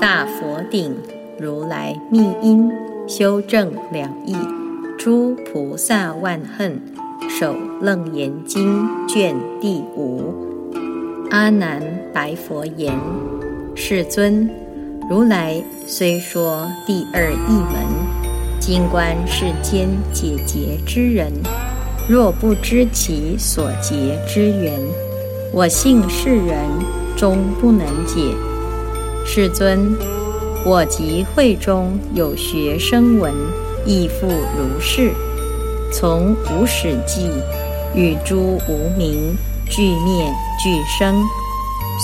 大佛顶如来密因，修正两义。诸菩萨万恨，首楞严经卷第五。阿难白佛言：世尊，如来虽说第二义门，今观世间解结之人。若不知其所结之缘，我信世人终不能解。世尊，我及会中有学生闻，亦复如是。从无始际，与诸无名俱灭俱生，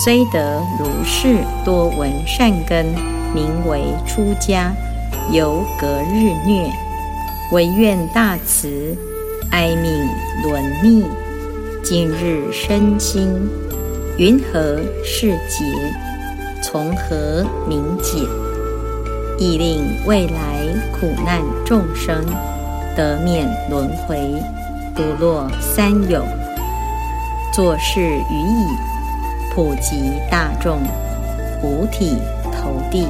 虽得如是多闻善根，名为出家，犹隔日虐，唯愿大慈。哀悯伦逆，今日身心云何是劫？从何明解？亦令未来苦难众生得免轮回，不落三有。作事于以普及大众，五体投地，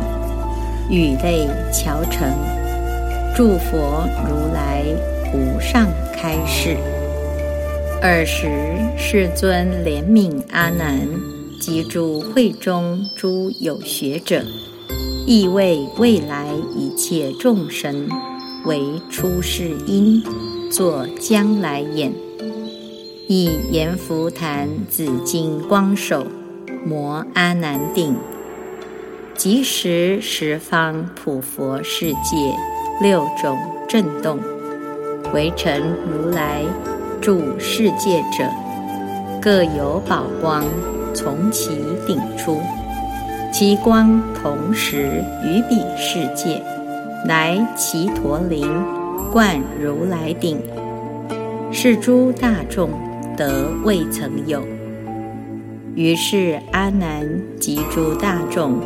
语泪乔成，祝佛如来无上。开示。尔时，世尊怜悯阿难及诸会中诸有学者，亦为未来一切众生为出世因，作将来眼，以阎浮檀紫金光手摩阿难顶，即时十方普佛世界六种震动。围城如来住世界者，各有宝光。从其顶出，其光同时于彼世界，来其陀林冠如来顶，是诸大众得未曾有。于是阿难及诸大众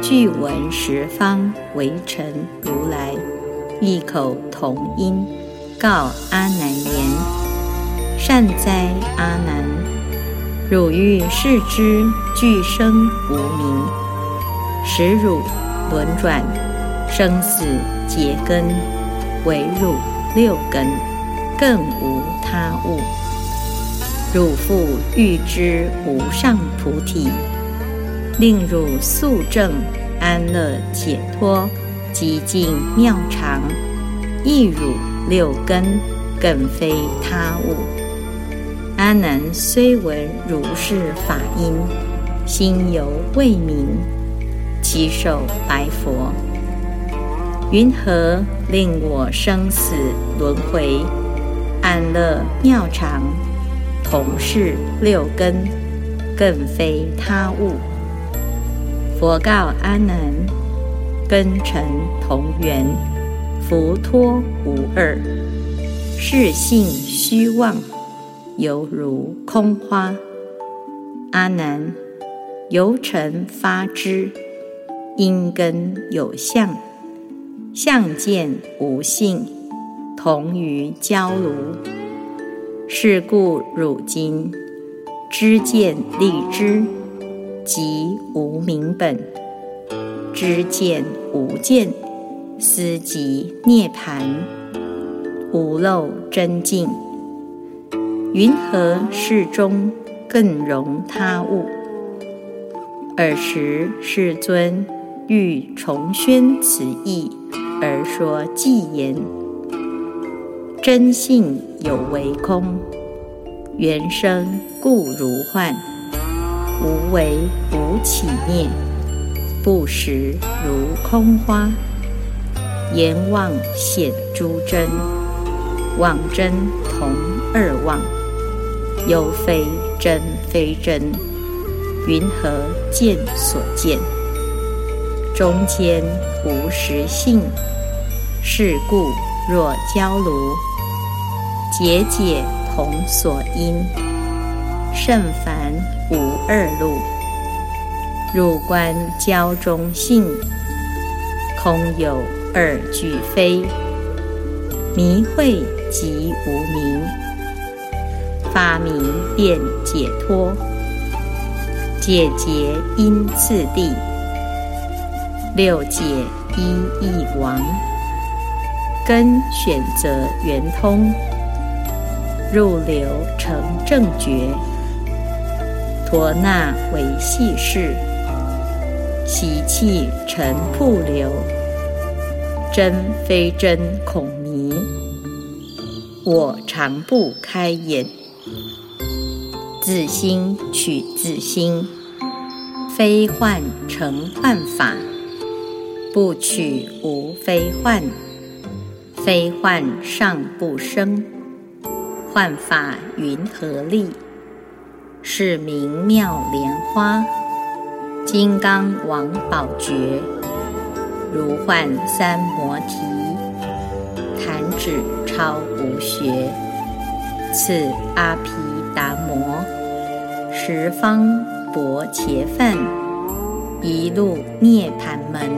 俱闻十方围城如来异口同音。告阿难言：“善哉，阿难！汝欲视之俱生无明，使汝轮转生死结根，唯汝六根，更无他物。汝复欲知无上菩提，令汝速证安乐解脱，极尽妙常，亦汝。”六根更非他物。阿难虽闻如是法音，心犹未明，其手白佛：“云何令我生死轮回？安乐妙常，同是六根，更非他物。”佛告阿难：“根尘同源。”佛托无二，是性虚妄，犹如空花。阿难，由尘发之，因根有相，相见无性，同于焦炉。是故汝今知见立知，即无明本；知见无见。思即涅盘，无漏真净。云何世中更容他物？尔时世尊欲重宣此义，而说偈言：真性有为空，缘生故如幻，无为无起念，不实如空花。言妄显诸真，妄真同二妄，又非真非真，云何见所见？中间无实性，是故若焦炉，节节同所因，甚凡无二路。入观焦中性，空有二俱非，迷会即无明，发明便解脱，解结因次第，六解一一亡，根选择圆通，入流成正觉，陀那为细事。习气成瀑流，真非真恐迷。我常不开眼，自心取自心，非幻成幻法，不取无非幻，非幻尚不生，幻法云何立？是名妙莲花。金刚王宝觉，如幻三摩提，弹指超无学。次阿毗达摩，十方薄伽梵，一路涅盘门。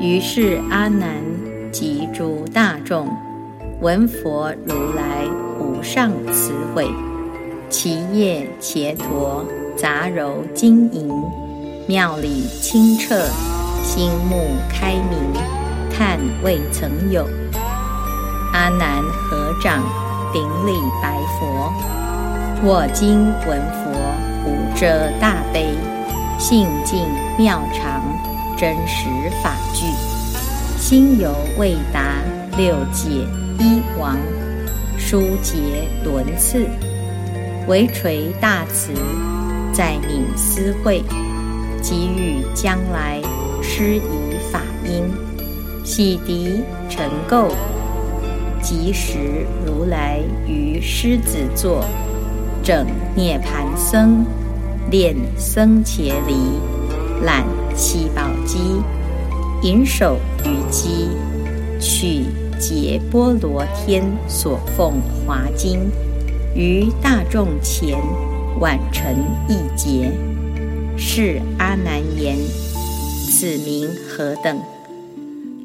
于是阿难及诸大众，闻佛如来无上慈慧，其业伽陀。杂糅晶莹，妙理清澈，心目开明，叹未曾有。阿难合掌顶礼白佛：我今闻佛无遮大悲，性净妙常，真实法具，心犹未达六界一王，殊结轮次，唯垂大慈。在明思会，给予将来施以法音，洗涤尘垢，即时如来于狮子座，整涅盘僧，炼僧伽梨，揽七宝机，引手于机，取结波罗天所奉华经，于大众前。晚成一劫，是阿难言：“此名何等？”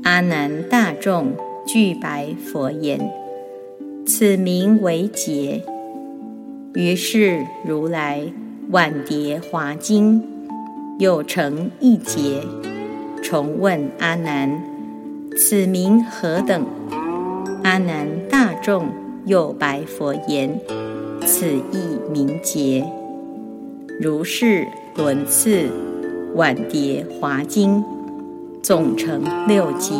阿难大众具白佛言：“此名为劫。”于是如来晚叠华经，又成一劫，重问阿难：“此名何等？”阿难大众又白佛言。此意名节，如是轮次晚叠华经，总成六节，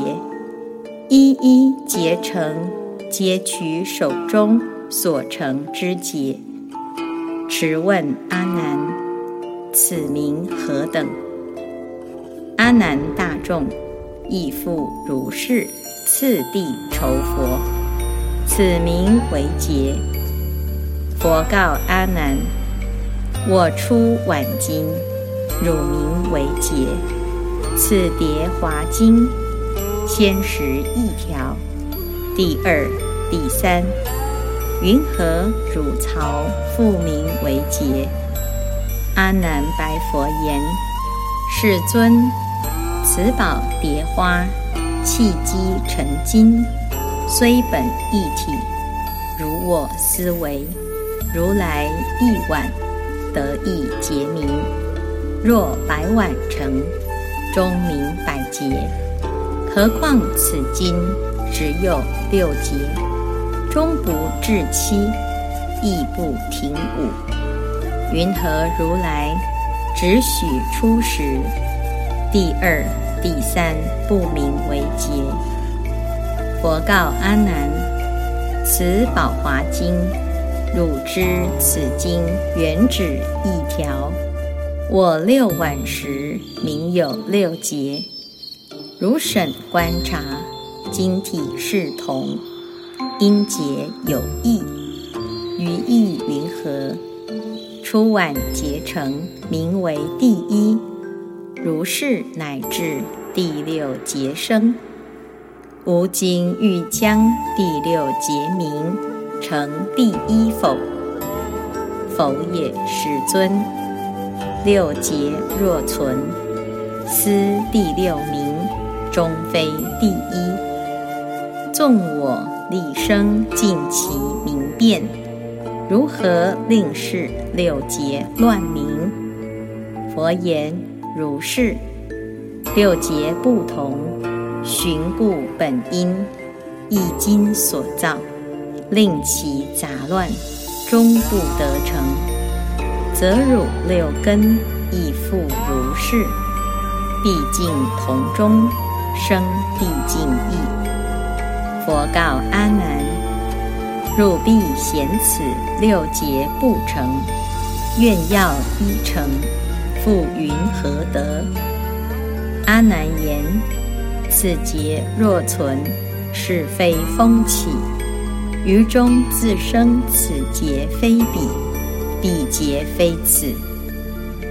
一一结成，皆取手中所成之结。持问阿难：此名何等？阿难大众亦复如是，次第酬佛：此名为劫。佛告阿难：“我出晚经，汝名为劫。此叠华经，先识一条。第二、第三，云何汝曹复名为劫？”阿难白佛言：“世尊，此宝蝶花，契机成金，虽本一体，如我思维。”如来一碗得意结名，若百碗成，终名百劫。何况此经只有六劫，终不至七，亦不停五。云何如来只许初时，第二、第三不名为劫？佛告阿难：此宝华经。汝知此经原指一条，我六晚时名有六节。如审观察，经体是同，音节有异，于意云何？初晚结成，名为第一。如是乃至第六节生。吾今欲将第六节名成第一否？否也，世尊。六节若存，思第六名，终非第一。纵我立生尽其明辨，如何令是六劫乱明？佛言：如是。六劫不同，寻故本因，一经所造，令其杂乱。终不得成，则汝六根亦复如是。毕竟同中生，毕竟异。佛告阿难：汝必嫌此六劫不成，愿要一成，复云何得？阿难言：此劫若存，是非风起。于中自生此劫非彼，彼劫非此。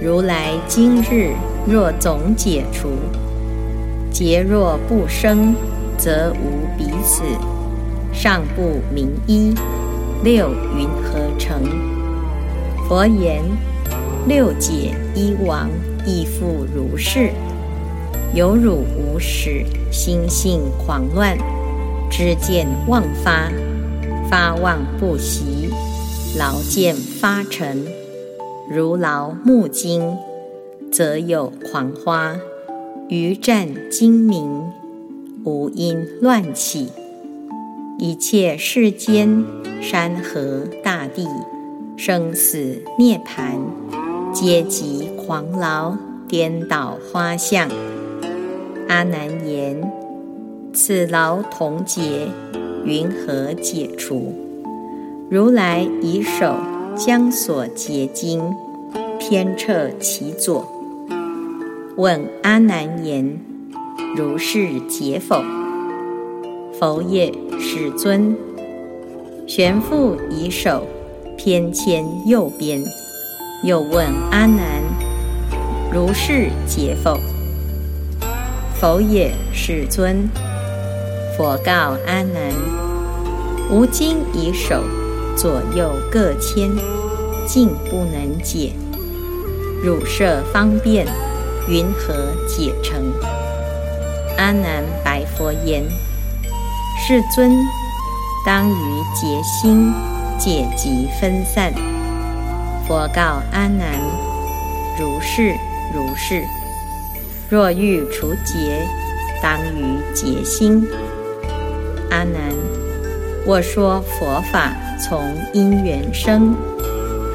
如来今日若总解除，劫若不生，则无彼此。上不明一，六云何成？佛言：六解一亡，亦复如是。有汝无始，心性狂乱，知见妄发。发妄不习，劳见发尘。如劳木金，则有狂花；余占精明，无因乱起。一切世间山河大地，生死涅盘，皆即狂劳，颠倒花相。阿难言：此劳同劫。云何解除？如来以手将所结经偏彻其左，问阿难言：“如是解否？”否也，世尊。玄复以手偏牵右边，又问阿难：“如是解否？”否也，世尊。佛告阿难：吾今以手左右各牵，竟不能解。汝设方便，云何解成？阿难白佛言：世尊，当于结心，解集分散。佛告阿难：如是如是。若欲除结，当于结心。阿难，我说佛法从因缘生，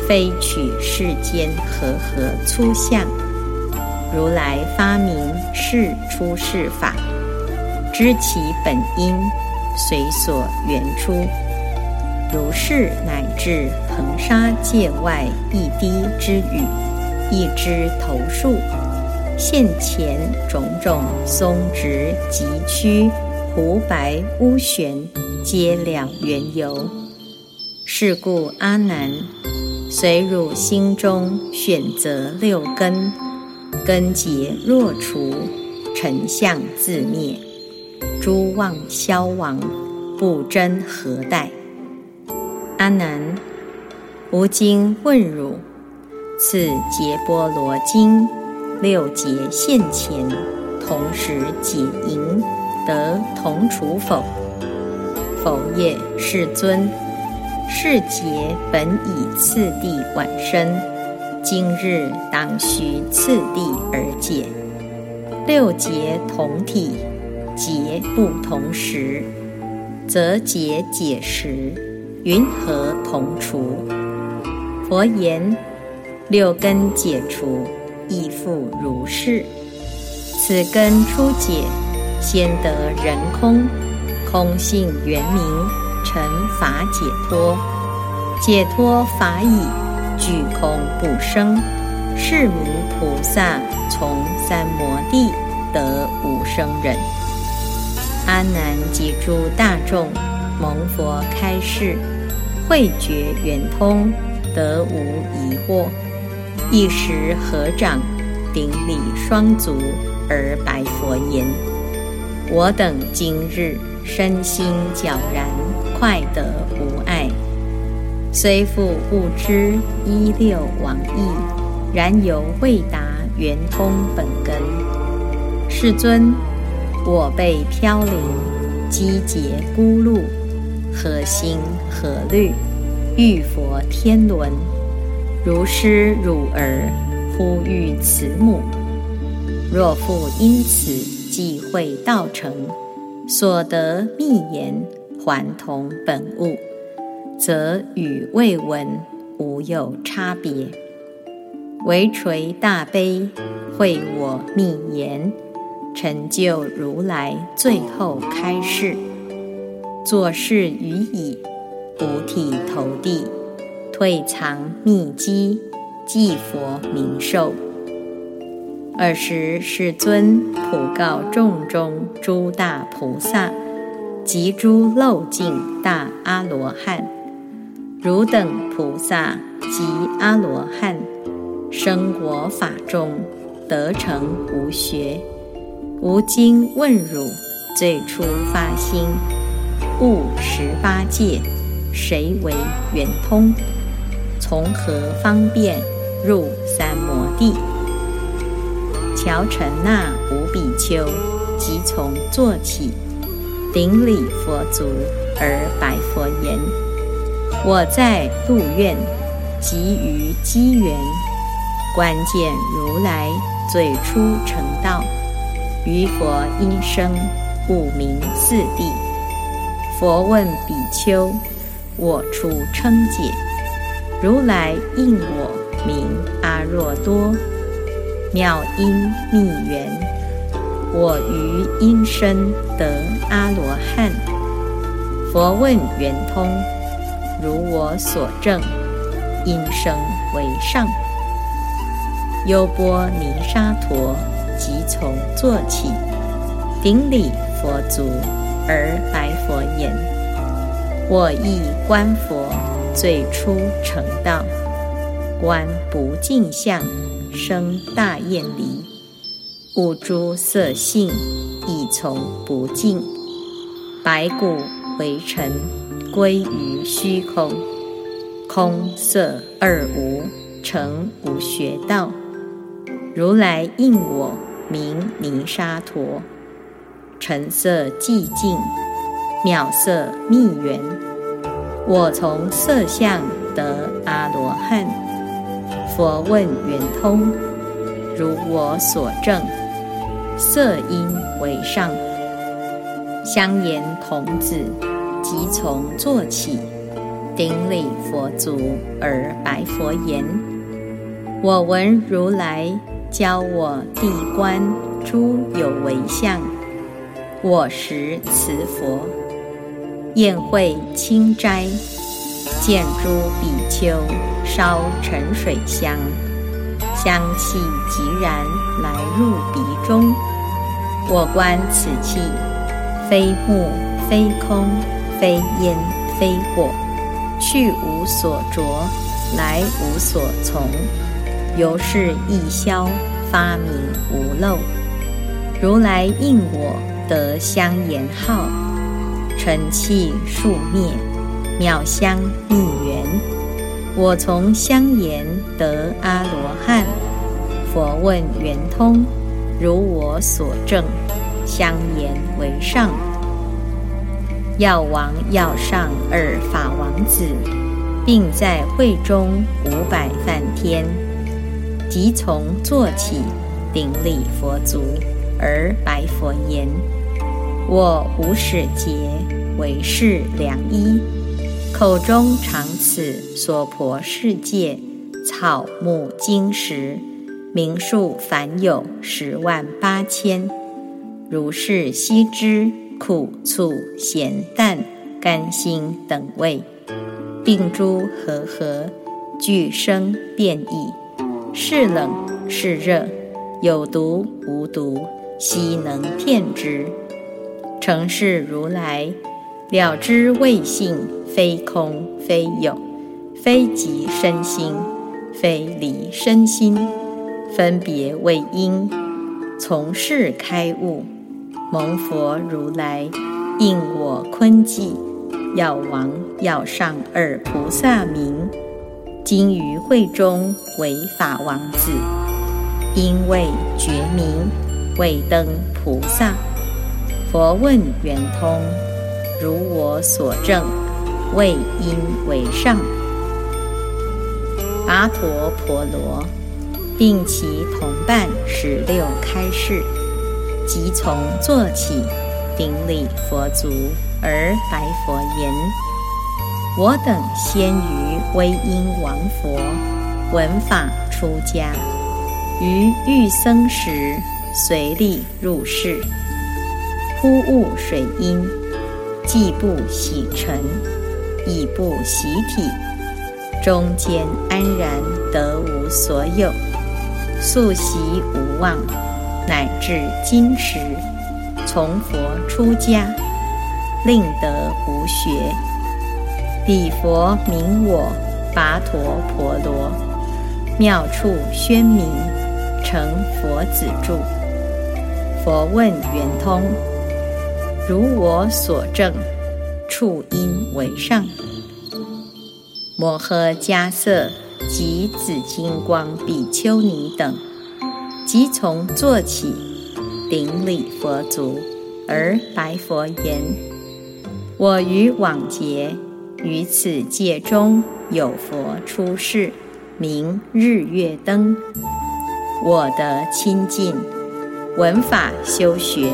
非取世间和合粗相。如来发明是出世法，知其本因，随所缘出。如是乃至恒沙界外一滴之雨，一枝头树，现前种种松直急曲。湖白乌旋，皆了缘由。是故阿难，随汝心中选择六根，根结若除，尘相自灭，诸妄消亡，不争何待？阿难，吾今问汝：次劫波罗经六劫现前，同时解淫。得同处否？否也，世尊。是劫本以次第晚生，今日当须次第而解。六劫同体，劫不同时，则劫解时，云何同除？佛言：六根解除，亦复如是。此根初解。先得人空，空性圆明，成法解脱，解脱法已，具空不生，是名菩萨从三摩地得无生忍。阿难及诸大众蒙佛开示，慧觉圆通，得无疑惑，一时合掌，顶礼双足而白佛言：“我等今日身心皎然，快得无碍。虽复不知一六往义，然犹未达圆通本根。世尊，我辈飘零，积劫孤露，何心何虑？欲佛天伦，如师汝儿。”呼吁慈母，若复因此忌讳道成，所得密言还同本物，则与未闻无有差别。唯垂大悲，会我密言，成就如来最后开示。作事于已，五体投地，退藏秘机。祭佛明寿。尔时世尊普告众中诸大菩萨及诸漏尽大阿罗汉：汝等菩萨及阿罗汉，生我法中得成无学，吾今问汝：最初发心悟十八界，谁为圆通？从何方便？入三摩地，乔成那无比丘即从坐起，顶礼佛足而白佛言：“我在路院，即于机缘，观见如来最初成道，于佛音声，悟明四谛。佛问比丘：我出称解，如来应我。”名阿若多，妙音密缘。我于音声得阿罗汉。佛问圆通，如我所证，因声为上。优波尼沙陀即从坐起，顶礼佛足而白佛言：我亦观佛最初成道。观不净相，生大厌离；悟诸色性，亦从不净。白骨为尘，归于虚空。空色二无，成无学道。如来应我名泥沙陀，尘色寂静，妙色密缘。我从色相得阿罗汉。佛问圆通，如我所证，色音为上。香言童子即从坐起，顶礼佛足而白佛言：我闻如来教我地观诸有为相，我时慈佛宴会清斋。见诸比丘烧沉水香，香气即然来入鼻中。我观此气，非木非空，非烟非火，去无所着，来无所从，由是一消，发明无漏。如来应我得香言号，尘气数灭。妙香密缘，我从香言得阿罗汉。佛问圆通，如我所证，香言为上。药王药上二法王子，并在会中五百梵天，即从坐起，顶礼佛足，而白佛言：我无始劫为是良医。口中常此娑婆世界草木金石名数凡有十万八千，如是悉知苦醋咸淡甘辛等味，病诸和合俱生变异，是冷是热，有毒无毒，悉能骗之。成是如来了知未性。非空非有，非即身心，非离身心，分别为因，从事开悟，蒙佛如来应我坤记，药王药上二菩萨名，今于会中为法王子，因为觉名未登菩萨。佛问圆通，如我所证，为因为上。跋陀婆罗。并其同伴十六开示，即从坐起，顶礼佛足而白佛言：“我等先于威音王佛闻法出家，于欲僧时随力入室，忽悟水音，既不洗尘，亦不洗体，中间安然得无所有。”素习无忘，乃至今时，从佛出家，令得无学。彼佛名我跋陀婆罗，妙处宣明，成佛子住。佛问圆通，如我所证，处因为上。摩诃迦瑟。及紫金光比丘尼等，即从坐起，顶礼佛足，而白佛言：“我于往劫于此界中有佛出世，名日月灯。我得亲近，闻法修学。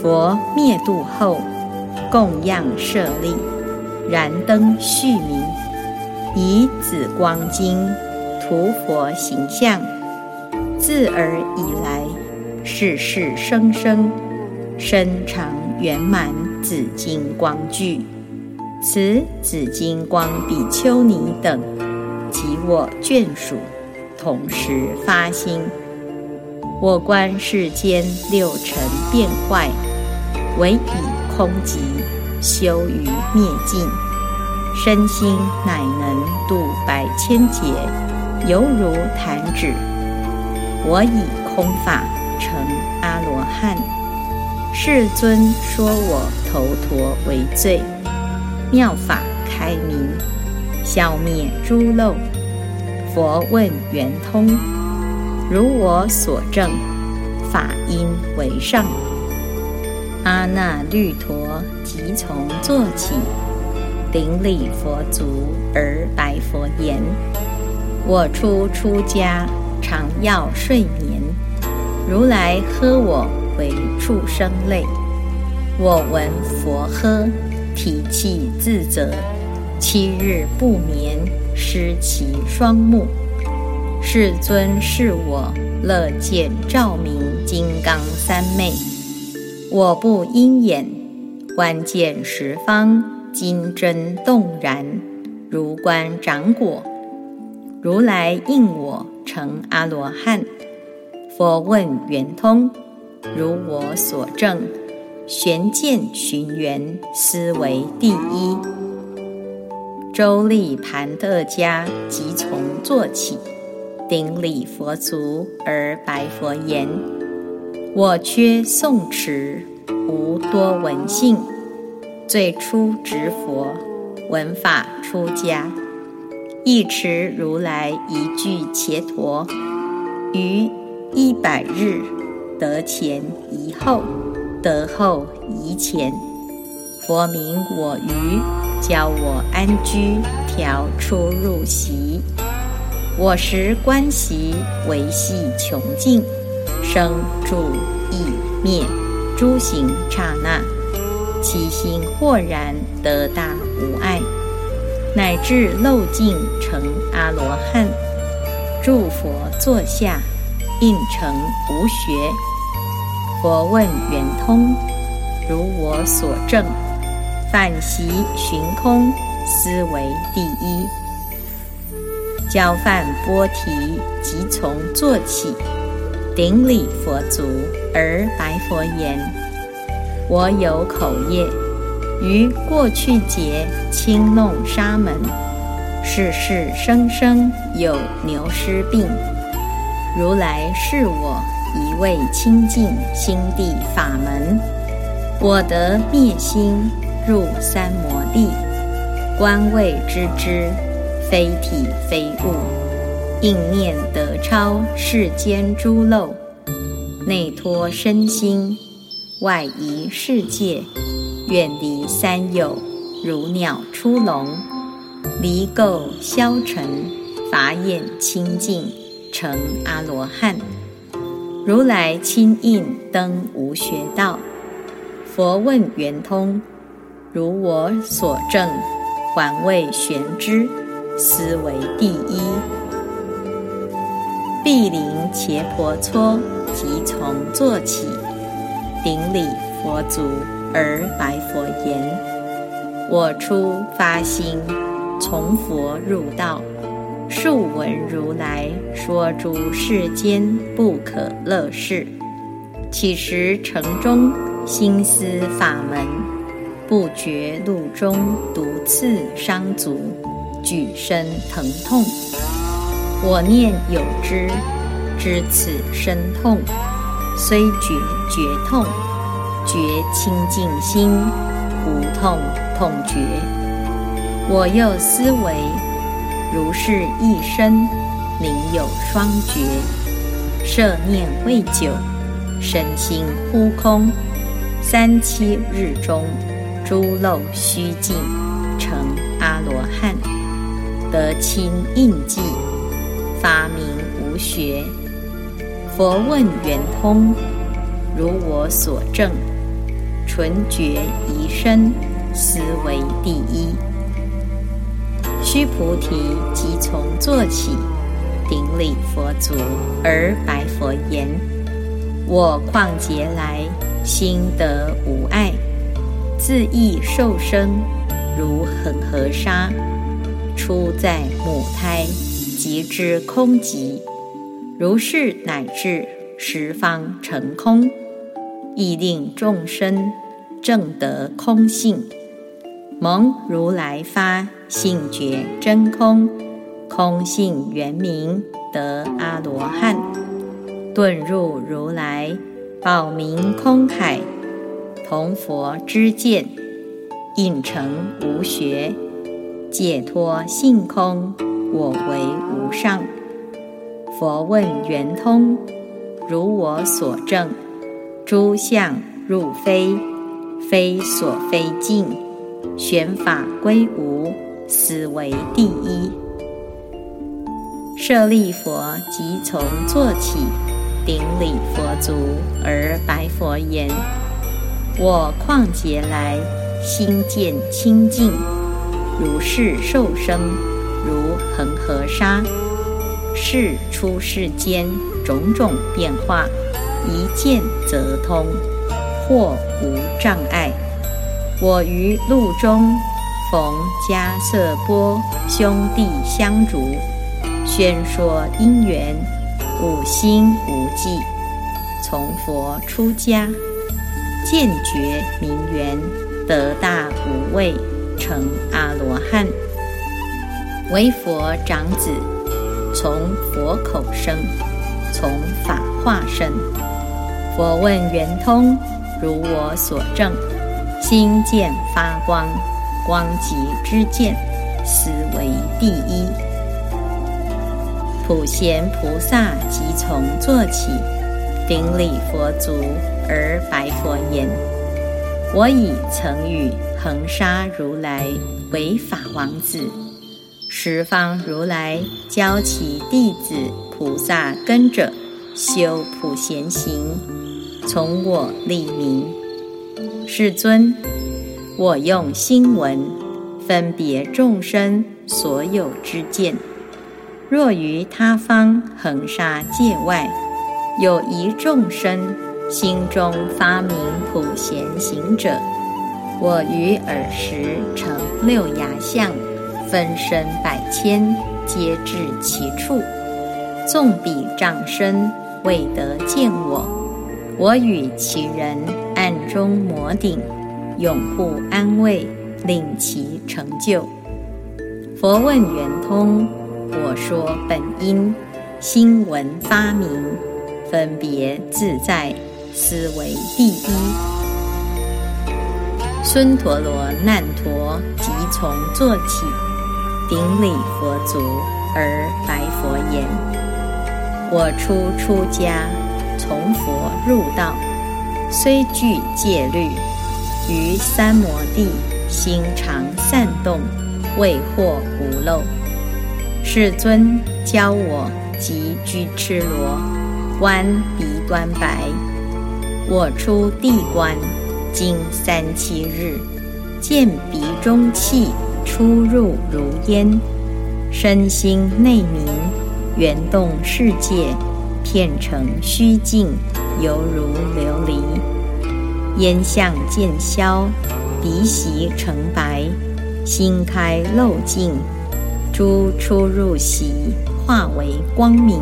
佛灭度后，供养舍利，燃灯续明。”以紫光经图佛形象，自尔以来，世世生生，身长圆满紫金光具。此紫金光比丘尼等及我眷属，同时发心。我观世间六尘变坏，唯以空寂修于灭尽。身心乃能度百千劫，犹如弹指。我以空法成阿罗汉。世尊说我头陀为最，妙法开明，消灭诸漏。佛问圆通，如我所证，法因为上。阿那律陀即从坐起。顶礼佛足而白佛言：“我出出家，常要睡眠。如来喝我为畜生类。我闻佛喝，体气自责，七日不眠，失其双目。世尊是我乐见照明金刚三昧。我不因眼观见十方。”金针动然，如观掌果。如来应我成阿罗汉。佛问圆通，如我所证，玄见寻缘，思为第一。周利盘特家即从坐起，顶礼佛足而白佛言：“我缺诵持，无多闻性。”最初执佛闻法出家，一持如来一句伽陀，于一百日得前一后，得后一前。佛名我于，教我安居，调出入席。我时观习维系穷尽，生住意灭诸行刹那。其心豁然得大无碍，乃至漏尽成阿罗汉。诸佛坐下，应成无学。佛问圆通，如我所证，反习寻空，思维第一。交饭波提，即从坐起，顶礼佛足，而白佛言。我有口业，于过去劫轻弄沙门，世世生生有牛尸病。如来是我一味清净心地法门，我得灭心入三摩地，观位知之，非体非物，应念得超世间诸漏，内脱身心，外移世界，远离三有，如鸟出笼，离垢消尘，法眼清净。成阿罗汉，如来亲印登无学道。佛问圆通，如我所证，还未玄之，斯为第一。毗陵伽婆娑，即从坐起，顶礼佛足，而白佛言：我初发心，从佛入道。数闻如来说诸世间不可乐事，起时城中心思法门，不觉路中毒刺伤足，举身疼痛。我念有之，知此身痛，虽觉觉痛，觉清净心，无痛痛觉。我又思维。如是一生，宁有双觉？摄念未久，身心忽空。三七日中，诸漏虚尽，成阿罗汉，得清印记，发明无学。佛问圆通，如我所证，纯觉一生，斯为第一。须菩提，即从坐起，顶礼佛足，而白佛言：“我旷劫来，心得无碍，自意受生，如恒河沙。出在母胎，即知空寂。如是乃至十方成空，亦令众生正得空性。”蒙如来发性觉真空，空性圆明得阿罗汉，顿入如来宝明空海，同佛知见，应成无学，解脱性空，我为无上。佛问圆通，如我所证，诸相入非，非所非尽。玄法归无，斯为第一。舍利佛即从坐起，顶礼佛足，而白佛言：“我旷劫来，心见清净，如是受生，如恒河沙。是出世间种种变化，一见则通，或无障碍。”我于路中逢迦瑟波兄弟相逐，宣说因缘，五心无忌。从佛出家，见觉明缘，得大无畏，成阿罗汉。为佛长子，从佛口生，从法化生。佛问圆通，如我所证。心见发光，光即知见，斯为第一。普贤菩萨即从坐起，顶礼佛足，而白佛言：“我已曾与恒沙如来为法王子，十方如来教其弟子菩萨跟着修普贤行，从我立名。”世尊，我用心闻分别众生所有之见。若于他方恒沙界外，有一众生心中发明普贤行者，我于尔时成六牙相，分身百千，皆至其处。纵彼障身，未得见我，我与其人。暗中摩顶，永护安慰，令其成就。佛问圆通，我说本因，心闻发明，分别自在，思维第一。孙陀罗难陀即从坐起，顶礼佛足而白佛言：“我初出家，从佛入道，虽具戒律，于三摩地心常散动，未获无漏。世尊教我即居赤罗，观鼻端白，我出地观。”经三七日，见鼻中气出入如烟，身心内明，圆动世界，片成虚静，犹如琉璃。烟相渐消，鼻息成白，心开漏尽，诸出入息化为光明，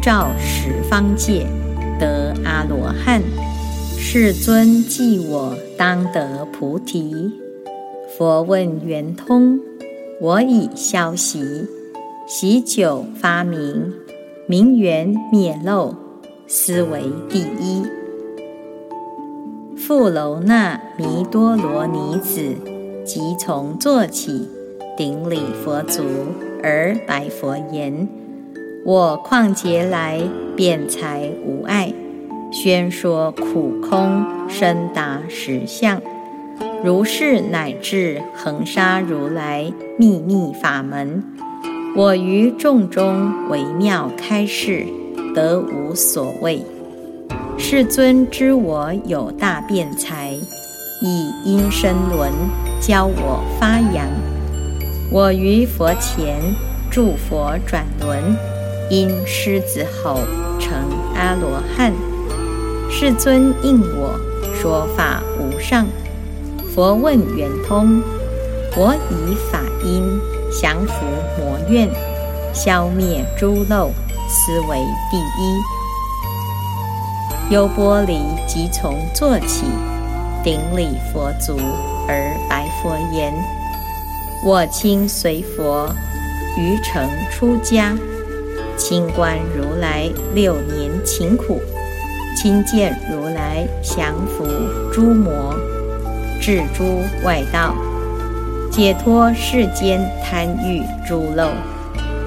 照十方界，得阿罗汉。世尊记我当得菩提。佛问圆通，我已消息，喜久发明，名圆灭漏，思维第一。富楼那弥多罗尼子即从坐起，顶礼佛足而白佛言：“我旷劫来辩才无碍。”宣说苦空深达实相，如是乃至恒沙如来秘密法门，我于众中微妙开示，得无所谓。世尊知我有大辩才，以因身轮教我发扬。我于佛前助佛转轮，因狮子吼成阿罗汉。世尊应我说法无上，佛问圆通，我以法音降伏魔怨，消灭诸漏，思维第一。优波离即从坐起，顶礼佛足而白佛言：我亲随佛于城出家，清观如来六年勤苦。亲见如来降伏诸魔，治诸外道，解脱世间贪欲诸漏，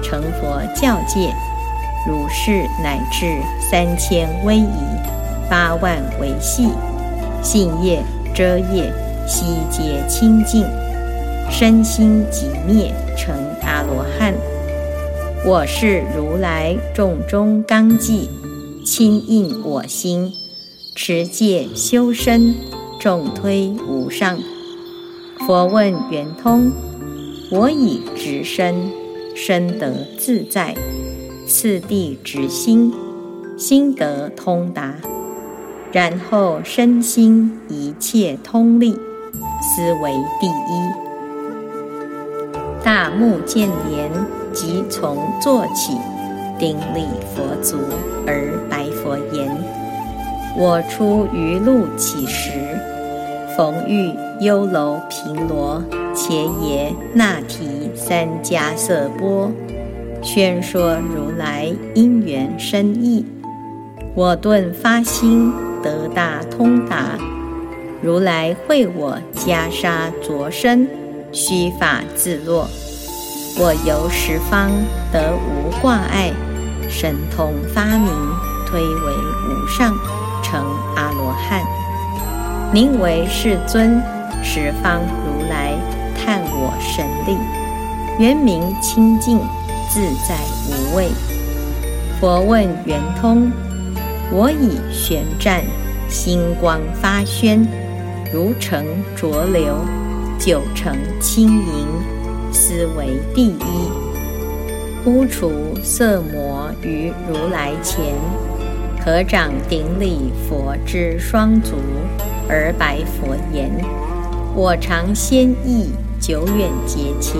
成佛教界，如是乃至三千威仪，八万维系，信业遮业，悉皆清净，身心即灭，成阿罗汉。我是如来众中纲纪。亲应我心，持戒修身，众推无上。佛问圆通，我以直身，身得自在；次第直心，心得通达。然后身心一切通利，思维第一。大目犍连即从坐起。顶礼佛足而白佛言：“我出于路起时，逢遇优楼频罗伽耶那提三迦瑟波，宣说如来因缘深意。我顿发心得大通达，如来会我袈裟着身，须发自落。我游十方得无挂碍。”神通发明，推为无上，成阿罗汉，名为世尊。十方如来叹我神力，原名清净自在无畏。佛问圆通，我以玄湛星光发宣，如成浊流，九成清盈，思为第一。污除色魔于如来前，合掌顶礼佛之双足，而白佛言：“我常先意久远劫前，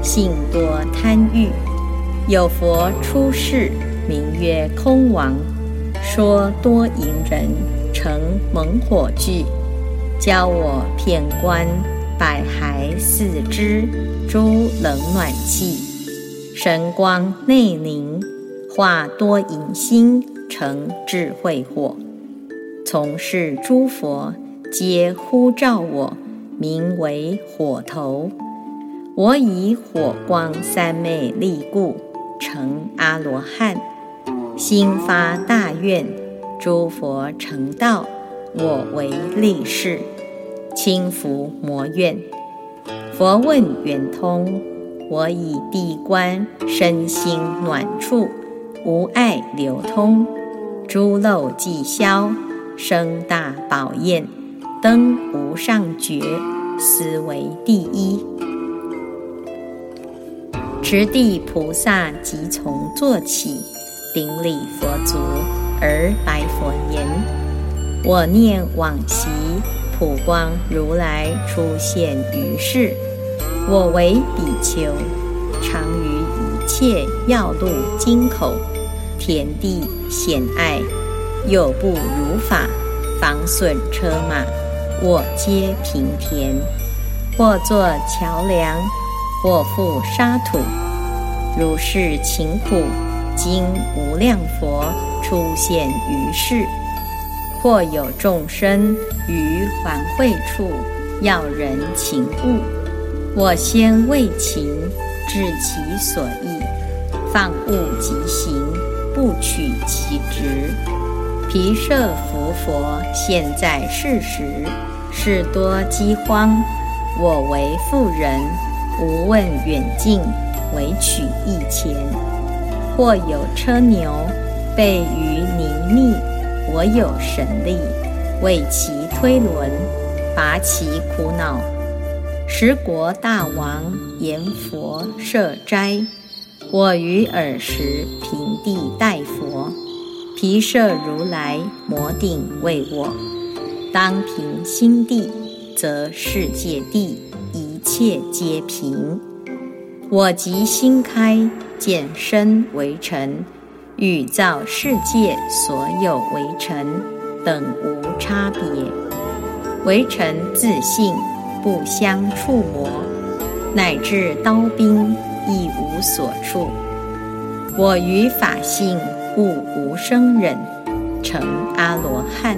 性多贪欲。有佛出世，名曰空王，说多淫人，成猛火炬，教我遍观百骸四肢，诸冷暖气。”神光内凝，化多淫心成智慧火。从是诸佛皆呼召我，名为火头。我以火光三昧力故，成阿罗汉。心发大愿，诸佛成道，我为力士，轻伏魔怨。佛问圆通，我以地观身心暖处，无碍流通，诸漏即消。生大宝焰，登无上觉，斯为第一。持地菩萨即从坐起，顶礼佛足，而白佛言：“我念往昔普光如来出现于世，我为比丘，常于一切要路经口，田地险隘。”又不如法，防损车马，我皆平田；或作桥梁，或覆沙土。如是勤苦，今无量佛出现于世。或有众生于还会处要人勤务，我先为勤，至其所意，放物即行，不取其职。毗舍浮佛现在世时，事多饥荒，我为妇人，无问远近，唯取一钱。或有车牛备于泥泞，我有神力，为其推轮，拔其苦恼。十国大王言佛设斋，我于尔时平地待佛。毗舍如来摩顶为我，当平心地，则世界地一切皆平。我即心开，见身为尘，与造世界所有为尘等无差别。为尘自性不相触磨，乃至刀兵亦无所处。我于法性。悟无生忍，成阿罗汉，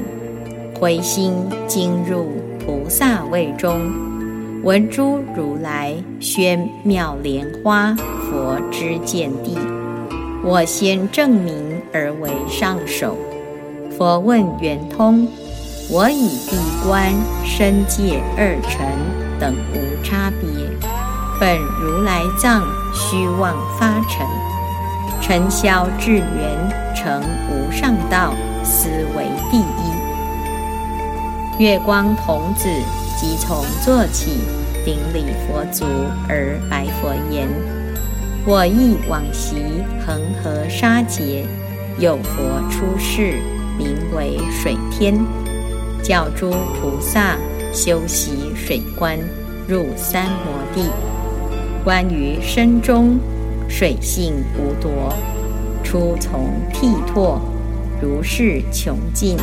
回心经入菩萨位中，闻诸如来宣妙莲花佛之见地。我先证明而为上首。佛问圆通，我以地观身界二尘等无差别，本如来藏虚妄发尘。尘消至圆成无上道，斯为第一。月光童子即从坐起，顶礼佛足而白佛言：“我忆往昔恒河沙劫，有佛出世，名为水天，教诸菩萨修习水观，入三摩地。关于身中。”水性无夺，出从剃拓，如是穷尽，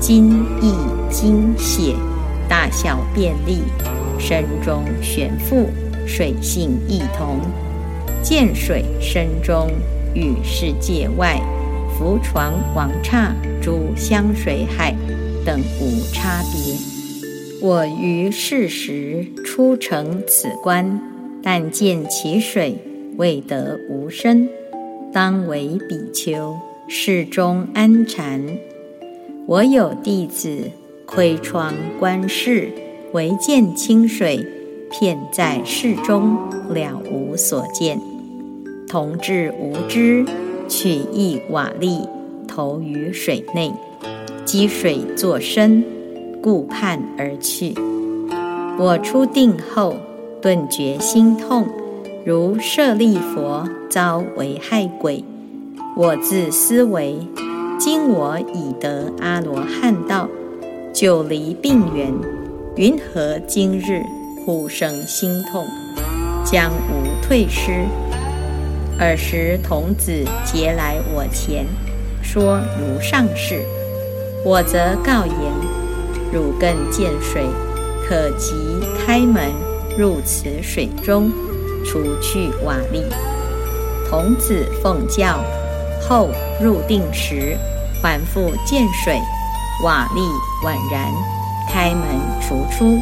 精益精血，大小便利，身中悬覆，水性异同。见水身中与世界外，浮床王刹诸香水海等无差别。我于世时出成此观，但见其水。未得无身，当为比丘，室中安禅。我有弟子窥窗观世，唯见清水，片在室中，了无所见。同至无知，取一瓦砾投于水内，积水作身，顾盼而去。我出定后，顿觉心痛。如舍利佛遭为害鬼，我自思维：今我已得阿罗汉道，久离病源，云何今日忽生心痛，将无退失？尔时童子劫来我前，说如上事。我则告言：汝更见水，可即开门入此水中。除去瓦砾，童子奉教，后入定时，还复见水，瓦砾宛然，开门除出。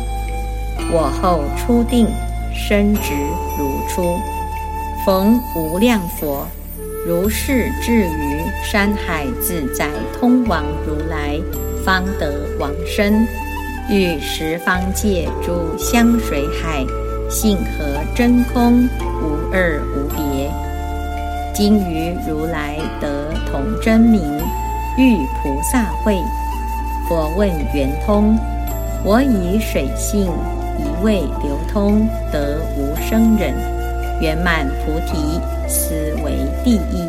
我后出定，身直如初。逢无量佛，如是至于山海自在通往如来，方得往生。与十方界诸香水海，性和真空，无二无别。今于如来得同真名，遇菩萨会，佛问圆通：我以水性一味流通，得无生忍，圆满菩提，斯为第一。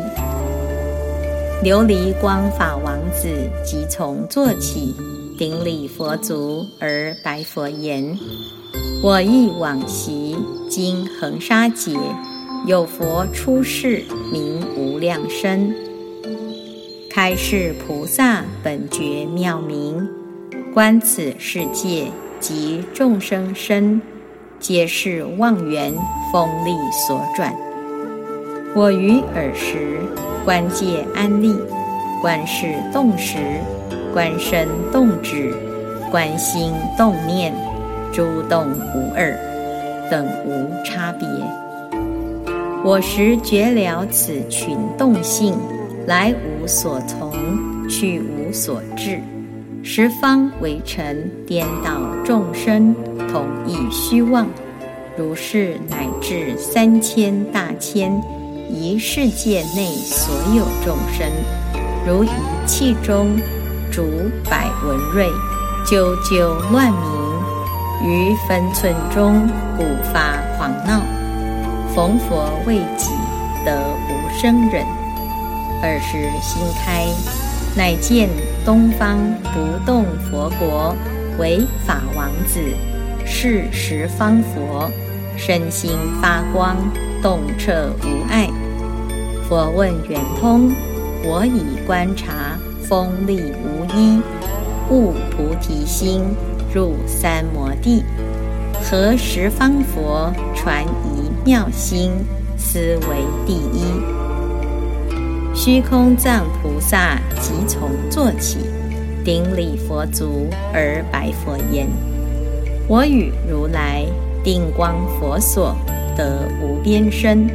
琉璃光法王子即从坐起。顶礼佛足而白佛言：“我忆往昔经恒沙劫，有佛出世名无量身，开示菩萨本觉妙明，观此世界及众生身，皆是妄缘风力所转。我于尔时观界安立，观世动时。”观身动止，观心动念，诸动无二，等无差别。我时觉了此群动性，来无所从，去无所至，十方为尘颠倒众生，同一虚妄。如是乃至三千大千一世界内所有众生，如一气中。竹百文瑞，啾啾乱鸣，于分寸中鼓发狂闹。逢佛未己，得无生忍。尔时心开，乃见东方不动佛国为法王子，是十方佛，身心发光，动彻无碍。佛问圆通，我已观察。锋利无一，悟菩提心，入三摩地。何十方佛传一妙心，思为第一。虚空藏菩萨即从坐起，顶礼佛足而白佛言：“我与如来定光佛所得无边身。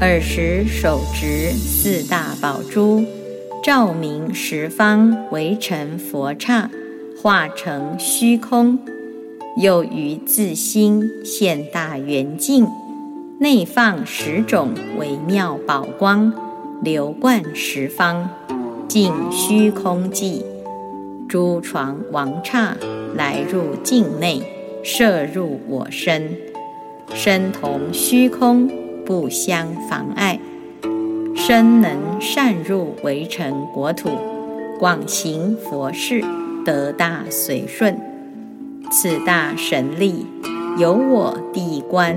尔时手执四大宝珠。”照明十方，围成佛刹，化成虚空；又于自心现大圆镜，内放十种微妙宝光，流贯十方，尽虚空际。诸床王刹来入境内，摄入我身，身同虚空，不相妨碍。身能善入围城国土，广行佛事，得大随顺。此大神力，由我地观，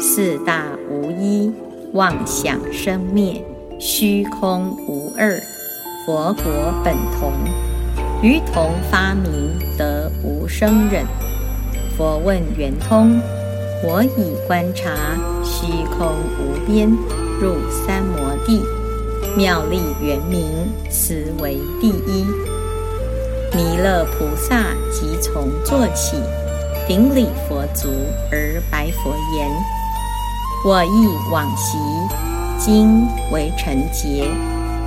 四大无一，妄想生灭，虚空无二，佛国本同，于同发明，得无生忍。佛问圆通，我已观察，虚空无边。入三摩地，妙丽圆明，实为第一。弥勒菩萨即从坐起，顶礼佛足而白佛言：“我忆往昔，今为晨劫，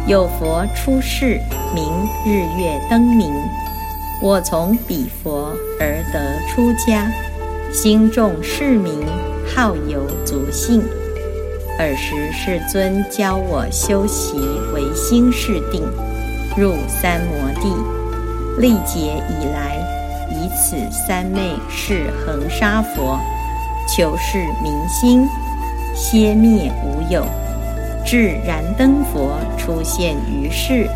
有佛出世，名日月灯明。我从彼佛而得出家，心重世名，好有足性。”尔时世尊教我修习唯心是定，入三摩地，历劫以来，以此三昧是恒沙佛，求是明心，歇灭无有，至燃灯佛出现于世，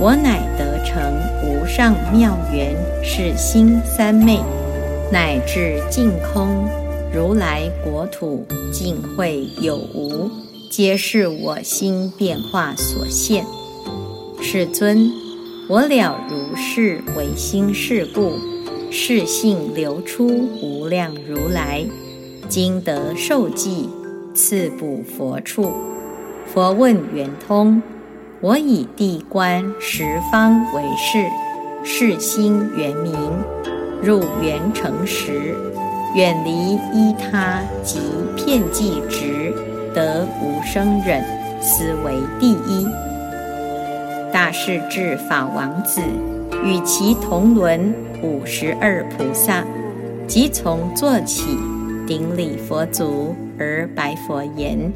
我乃得成无上妙缘，是心三昧，乃至净空。如来国土尽会有无，皆是我心变化所现。世尊，我了如是唯心是故，是性流出无量如来，今得受记，赐补佛处。佛问圆通，我以地观十方为事，世心圆明，入圆成实，远离依他及片计执，得无生忍，斯为第一。大势至法王子与其同伦五十二菩萨，即从坐起，顶礼佛足而白佛言。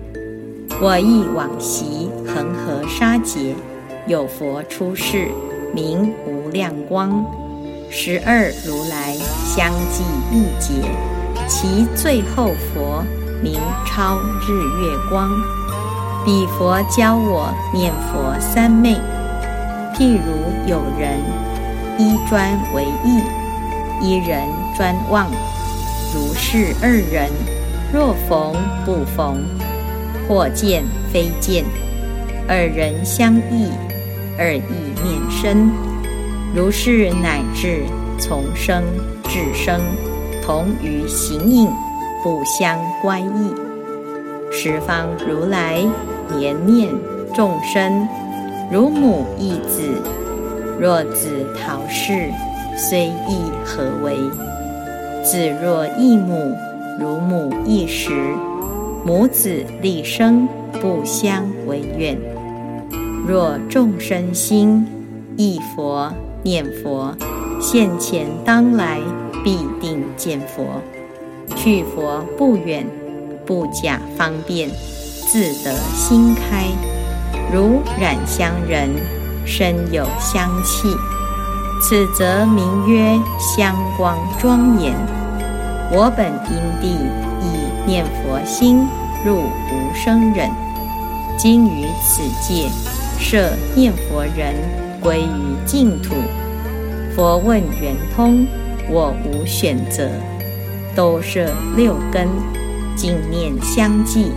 我亦往昔恒河沙劫，有佛出世，名无量光，十二如来相继一劫，其最后佛名超日月光。彼佛教我念佛三昧，譬如有人一专为意，一人专望，如是二人，若逢不逢。或见非见，二人相异，二意念生，如是乃至从生至生，同于形影，不相乖异。十方如来怜念众生，如母忆子，若子逃世，虽忆何为？子若忆母，如母一时。母子立生，不相为怨。若众生心忆佛念佛，现前当来必定见佛。去佛不远，不假方便，自得心开。如染香人，身有香气，此则名曰香光庄严。我本因地。以念佛心入无生忍，今于此界设念佛人归于净土。佛问圆通，我无选择，都设六根，净念相继，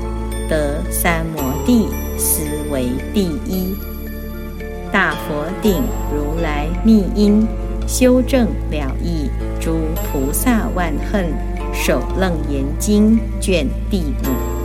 得三摩地，斯为第一。大佛顶如来密因，修正了义，诸菩萨万恨。《首楞严经》卷第五。